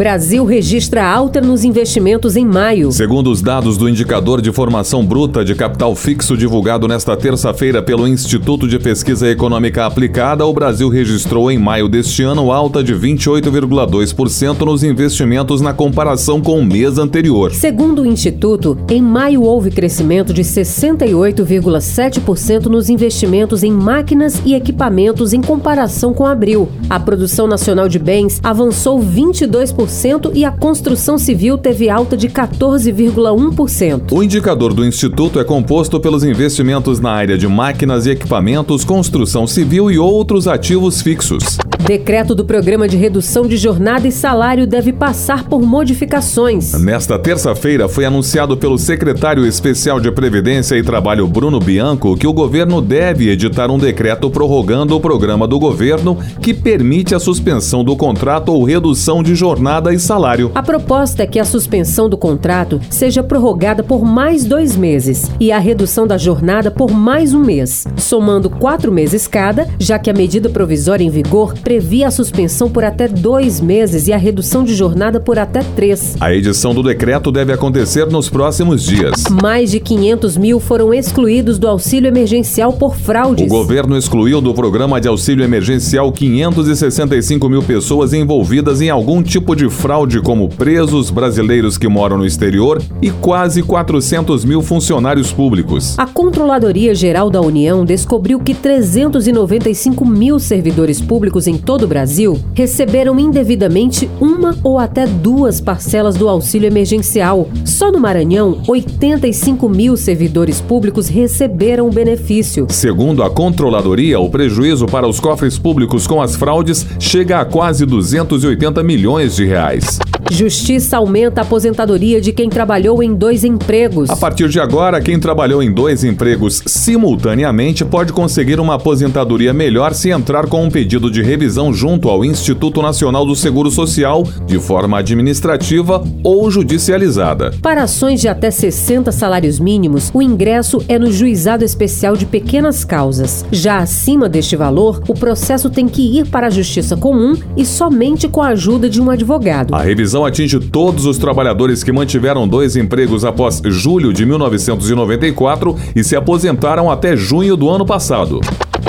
Brasil registra alta nos investimentos em maio. Segundo os dados do Indicador de Formação Bruta de Capital Fixo divulgado nesta terça-feira pelo Instituto de Pesquisa Econômica Aplicada, o Brasil registrou em maio deste ano alta de 28,2% nos investimentos na comparação com o mês anterior. Segundo o Instituto, em maio houve crescimento de 68,7% nos investimentos em máquinas e equipamentos em comparação com abril. A produção nacional de bens avançou 22% e a construção civil teve alta de 14,1%. O indicador do Instituto é composto pelos investimentos na área de máquinas e equipamentos, construção civil e outros ativos fixos. Decreto do Programa de Redução de Jornada e Salário deve passar por modificações. Nesta terça-feira foi anunciado pelo secretário especial de Previdência e Trabalho Bruno Bianco que o governo deve editar um decreto prorrogando o programa do governo que permite a suspensão do contrato ou redução de jornada e salário. A proposta é que a suspensão do contrato seja prorrogada por mais dois meses e a redução da jornada por mais um mês, somando quatro meses cada, já que a medida provisória em vigor previa a suspensão por até dois meses e a redução de jornada por até três. A edição do decreto deve acontecer nos próximos dias. Mais de 500 mil foram excluídos do auxílio emergencial por O fraudes. governo excluiu do programa de auxílio emergencial 565 mil pessoas envolvidas em algum tipo de fraude, como presos brasileiros que moram no exterior e quase 400 mil funcionários públicos. A Controladoria Geral da União descobriu que 395 mil servidores públicos em todo o Brasil receberam indevidamente uma ou até duas parcelas do auxílio emergencial. Só no Maranhão, 85 mil servidores públicos receberam o benefício. Segundo a controladoria, o prejuízo para os cofres públicos com as fraudes chega a quase 280 milhões de reais. Justiça aumenta a aposentadoria de quem trabalhou em dois empregos. A partir de agora, quem trabalhou em dois empregos simultaneamente pode conseguir uma aposentadoria melhor se entrar com um pedido de revisão junto ao Instituto Nacional do Seguro Social, de forma administrativa ou judicializada. Para ações de até 60 salários mínimos, o ingresso é no Juizado Especial de Pequenas Causas. Já acima deste valor, o processo tem que ir para a Justiça Comum e somente com a ajuda de um advogado. A revisão atinge todos os trabalhadores que mantiveram dois empregos após julho de 1994 e se aposentaram até junho do ano passado.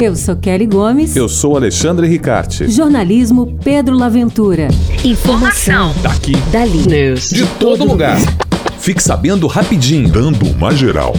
Eu sou Kelly Gomes. Eu sou Alexandre Ricarte. Jornalismo Pedro Laventura. Informação. Daqui. Dali. News. De todo lugar. Fique sabendo rapidinho. Dando uma geral.